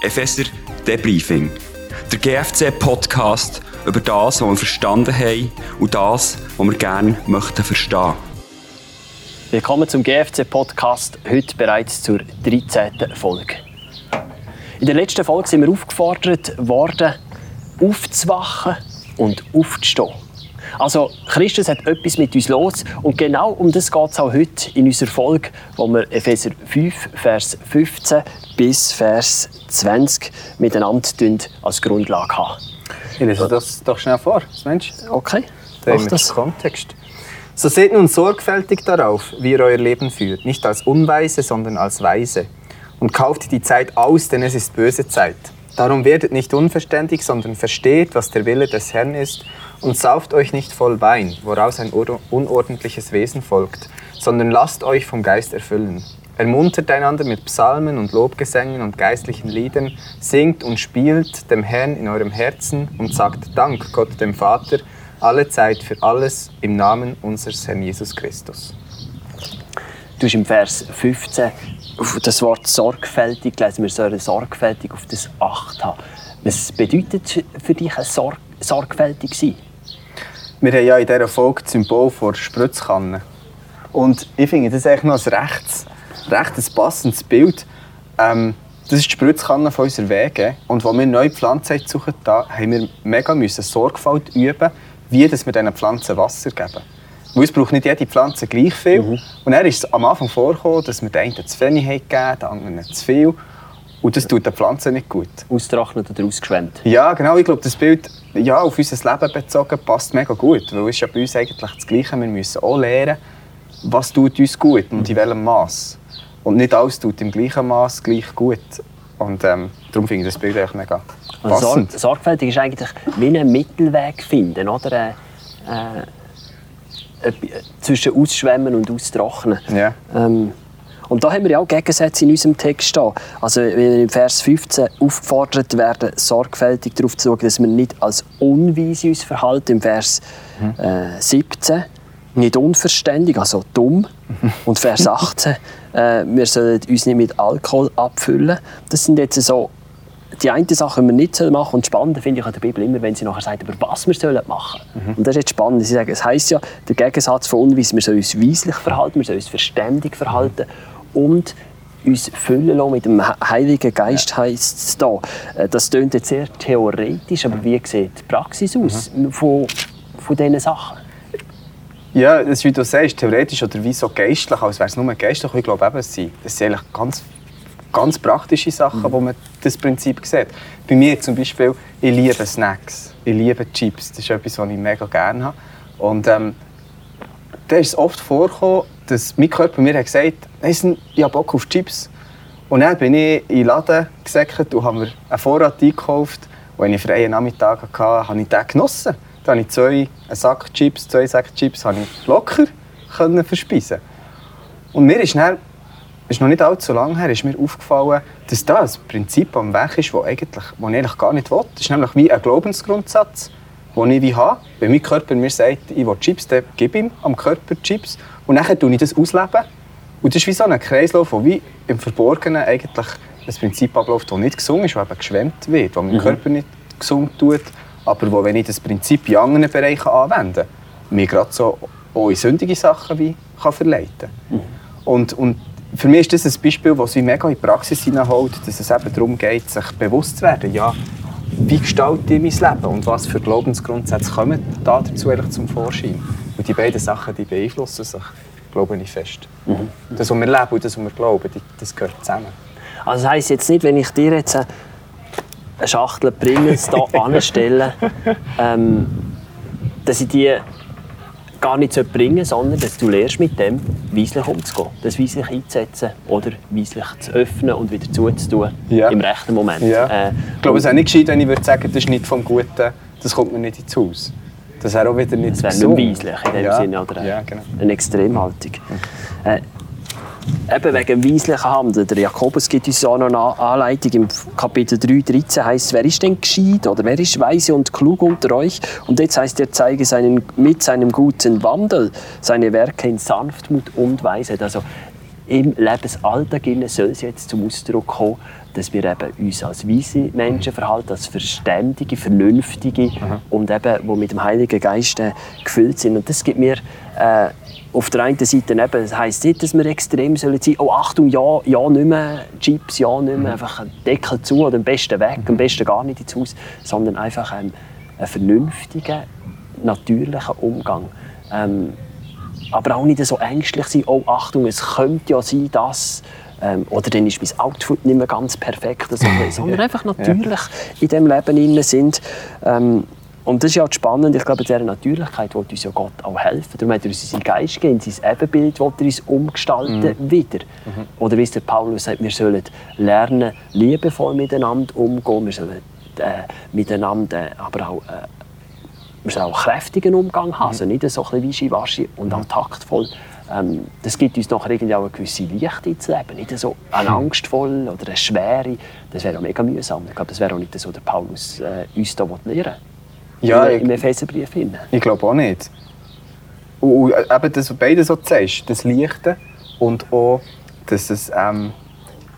Epheser Debriefing. Der GFC-Podcast über das, was wir verstanden haben und das, was wir gerne möchten verstehen. Willkommen zum GFC-Podcast, heute bereits zur 13. Folge. In der letzten Folge sind wir aufgefordert worden, aufzuwachen und aufzustehen. Also Christus hat etwas mit uns los und genau um das geht es auch heute in unserer Folge, wo wir Epheser 5, Vers 15 bis Vers 20 miteinander als Grundlage haben. Ich lese das doch schnell vor, du? Okay, da mach das. Kontext. So seht nun sorgfältig darauf, wie ihr euer Leben führt, nicht als Unweise, sondern als Weise. Und kauft die Zeit aus, denn es ist böse Zeit. Darum werdet nicht unverständig, sondern versteht, was der Wille des Herrn ist, und sauft euch nicht voll Wein, woraus ein unordentliches Wesen folgt, sondern lasst euch vom Geist erfüllen. Ermuntert einander mit Psalmen und Lobgesängen und geistlichen Liedern, singt und spielt dem Herrn in eurem Herzen und sagt Dank Gott dem Vater alle Zeit für alles im Namen unseres Herrn Jesus Christus. Du hast im Vers 15 auf das Wort sorgfältig gelesen. Wir sollen sorgfältig auf das Acht haben. Was bedeutet für dich ein Sorg sorgfältig sein? Wir haben ja in dieser Folge das Symbol vor Spritzkanne. Und ich finde das eigentlich noch ein recht, recht passendes Bild. Ähm, das ist die Spritzkanne von unserer Wege. Und als wir neue Pflanzen suchen, da haben wir mega müssen Sorgfalt üben, wie wir diesen Pflanzen Wasser geben. Weil es braucht nicht jede Pflanze gleich viel. Mhm. Und dann ist es am Anfang vorgekommen, dass wir den einen zu wenig gegeben den anderen zu viel. Und das tut der Pflanze nicht gut. Austrocknet oder ausgeschwemmt? Ja, genau. Ich glaube, das Bild ja, auf unser Leben bezogen passt mega gut. Weil es ist ja bei uns eigentlich das Gleiche. Wir müssen auch lernen, was tut uns gut und in welchem Maß. Und nicht alles tut im gleichen Maß gleich gut. Und ähm, darum finde ich das Bild eigentlich mega also passend. Also, sorgfältig ist eigentlich wie einen Mittelweg finden, oder? Äh, äh, zwischen Ausschwemmen und Austrocknen. Ja. Ähm, und da haben wir ja auch Gegensätze in unserem Text stehen. Also wenn wir im Vers 15 aufgefordert werden, sorgfältig darauf zu schauen, dass wir nicht als unweise uns verhalten, im Vers äh, 17 nicht unverständig, also dumm. Und Vers 18, äh, wir sollen uns nicht mit Alkohol abfüllen. Das sind jetzt so die eine Sache, die wir nicht machen sollen. Und spannend finde ich an der Bibel immer, wenn sie nachher sagt, über was wir sollen machen sollen. Mhm. Und das ist jetzt spannend. Sie sagen, es heisst ja, der Gegensatz von unweis, wir sollen uns weislich verhalten, wir sollen uns verständig verhalten und uns füllen lassen mit dem Heiligen Geist, ja. heisst es da. Äh, das klingt jetzt sehr theoretisch, aber wie sieht die Praxis aus mhm. von, von diesen Sachen? Ja, das, wie du sagst, theoretisch oder wie so geistlich, als wäre es nur geistlich. Ich glaube, eben, es sind, es sind eigentlich ganz, ganz praktische Sachen, mhm. wo man das Prinzip sieht. Bei mir zum Beispiel, ich liebe Snacks, ich liebe Chips. Das ist etwas, was ich mega gerne habe. Und ähm, da ist es oft vorgekommen, dass mein Körper mir hat gesagt hat, ich habe Bock auf Chips. Und dann bin ich in den Laden gesäckert und habe mir einen Vorrat eingekauft. Und wenn ich freien Nachmittag hatte, habe ich den genossen. Dann habe ich zwei, einen Sack Chips, zwei Säcke Chips habe ich locker können verspeisen. Und mir ist dann, ist noch nicht allzu lange her, ist mir aufgefallen, dass das ein Prinzip am Weg ist, das eigentlich, das ich eigentlich gar nicht will. Das ist nämlich wie ein Glaubensgrundsatz, den ich wie habe. Wenn mein Körper mir sagt, ich will Chips, dann gebe ich ihm am Körper Chips. Und dann tue ich das ausleben. Und das ist wie so ein Kreislauf, der wie im Verborgenen eigentlich ein Prinzip abläuft, das nicht gesund ist, das eben geschwemmt wird, das mein mhm. Körper nicht gesund tut, aber wo, wenn ich das Prinzip in anderen Bereichen anwende, mir gerade so auch in sündige Sachen wie kann verleiten mhm. und, und für mich ist das ein Beispiel, das sich mega in die Praxis hineinholt, dass es eben darum geht, sich bewusst zu werden, ja, wie gestalte ich mein Leben und was für Glaubensgrundsätze kommen da dazu eigentlich zum Vorschein. Und die beiden Sachen die beeinflussen sich, glaube ich, fest. Mhm. Das, was wir leben und das, was wir glauben, das gehört zusammen. Also das heisst jetzt nicht, wenn ich dir jetzt eine Schachtel Pringles hier anstelle, ähm, dass ich die gar nicht bringen sondern dass du lernst mit dem weislich umzugehen. Das weislich einzusetzen oder weislich zu öffnen und wieder zuzutun ja. im rechten Moment. Ja. Äh, ich glaube, es ist auch nicht gescheit, wenn ich würde sagen, das ist nicht vom Guten, das kommt mir nicht ins Haus. Das wäre auch wieder nicht Das wäre nicht weislich in dem ja. Sinne, oder? Ja, genau. Eine Extremhaltung. Mhm. Äh, Eben wegen weislichen Handeln. Der Jakobus gibt uns auch noch eine Anleitung. Im Kapitel 3, 13 heißt wer ist denn gescheit oder wer ist weise und klug unter euch? Und jetzt heißt er, zeige seinen, mit seinem guten Wandel seine Werke in Sanftmut und Weisheit. Also im Lebensalltag soll es jetzt zum Ausdruck kommen, dass wir eben uns als weise Menschen verhalten, als verständige, vernünftige mhm. und eben, wo mit dem Heiligen Geist äh, gefüllt sind. Und das gibt mir äh, auf der einen Seite eben, das heisst nicht, dass wir extrem sollen sein oh Achtung, ja, ja nicht mehr Chips, ja nicht mehr, mhm. einfach einen Deckel zu oder am besten weg, am besten gar nicht ins Haus, sondern einfach ein, ein vernünftiger, natürlicher Umgang. Ähm, aber auch nicht so ängstlich sein, oh Achtung, es könnte ja sein, dass... Ähm, oder dann ist mein Outfit nicht mehr ganz perfekt, also, sondern einfach natürlich ja. in diesem Leben sind. Ähm, und das ist ja halt spannend. Ich glaube, dieser Natürlichkeit will uns ja Gott auch helfen. Darum hat er uns seinen Geist gegeben, sein Ebenbild will er uns umgestalten mhm. wieder. Mhm. Oder wie es der Paulus sagt, wir sollen lernen, liebevoll miteinander umzugehen. Wir sollen äh, miteinander aber auch äh, wir sollen auch kräftigen Umgang haben, mhm. also nicht so ein bisschen wischi und auch mhm. taktvoll. Ähm, das gibt uns nachher irgendwie auch eine gewisse Lichte ins Leben, nicht so eine mhm. angstvoll oder eine schwere. Das wäre auch mega mühsam. Ich glaube, das wäre auch nicht so, der Paulus äh, uns da lehren ja, im, im Epheserbrief. Ich glaube auch nicht. Und eben das, was beide so sagst, das Lichte und auch, dass, es, ähm,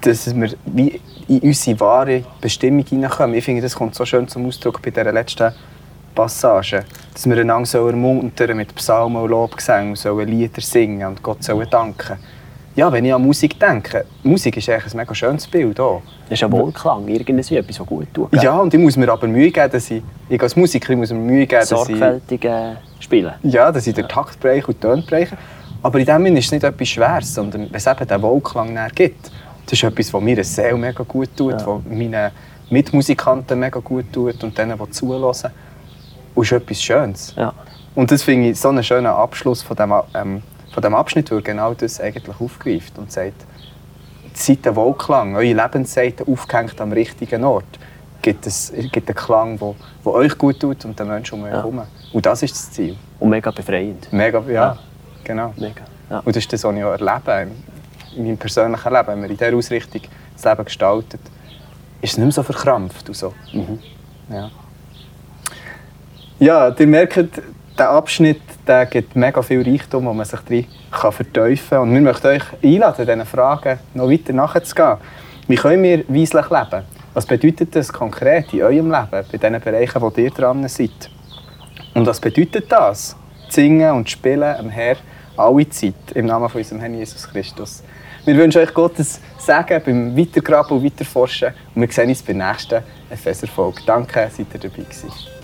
dass wir wie in unsere wahre Bestimmung hineinkommen. Ich finde, das kommt so schön zum Ausdruck bei dieser letzten Passage, dass wir einander ermuntern mit Psalmen und Lobgesängen und Lieder singen und Gott danken ja, wenn ich an Musik denke, Musik ist eigentlich ein mega schönes Bild. Auch. Das ist ein Wohlklang, irgendwie etwas, was gut tut. Gell? Ja, und ich muss mir aber Mühe geben, dass ich, ich als Musiker muss mir Mühe geben, Sorgfältig äh, spielen. Ja, dass ich den Takt breche und den Ton breche. Aber in dem Sinne ist es nicht etwas Schweres, sondern wenn es eben diesen Wohlklang gibt, das ist etwas, was mir Seele mega gut tut, ja. was meinen Mitmusikanten mega gut tut und denen, die zuhören. Und ist etwas Schönes. Ja. Und das finde ich so einen schönen Abschluss von dem, ähm, von dem Abschnitt wird genau das eigentlich aufgreift und sagt, seid ein Wohlklang, eure Lebensseite aufgehängt am richtigen Ort. Gibt es gibt einen Klang, der, der euch gut tut und den Menschen um euch herum. Ja. Und das ist das Ziel. Und mega befreiend. Mega, ja, ja. genau. Mega. Ja. Und das ist das, was ich auch erlebe in meinem persönlichen Leben. Wenn man in dieser Ausrichtung das Leben gestaltet, ist es nicht mehr so verkrampft und so. Mhm. Ja. Ja, ihr merkt, der Abschnitt der gibt mega viel Reichtum, wo man sich drin kann vertiefen kann. Und wir möchten euch einladen, diesen Fragen noch weiter nachzugehen. Wie können wir weislich leben? Was bedeutet das konkret in eurem Leben, bei den Bereichen, wo ihr dran seid? Und was bedeutet das? Singen und spielen am Herr alle Zeit im Namen von unserem Herrn Jesus Christus. Wir wünschen euch Gottes Segen beim Weitergraben und Weiterforschen und wir sehen uns beim nächsten Epheser-Folge. Danke, seid ihr dabei gewesen.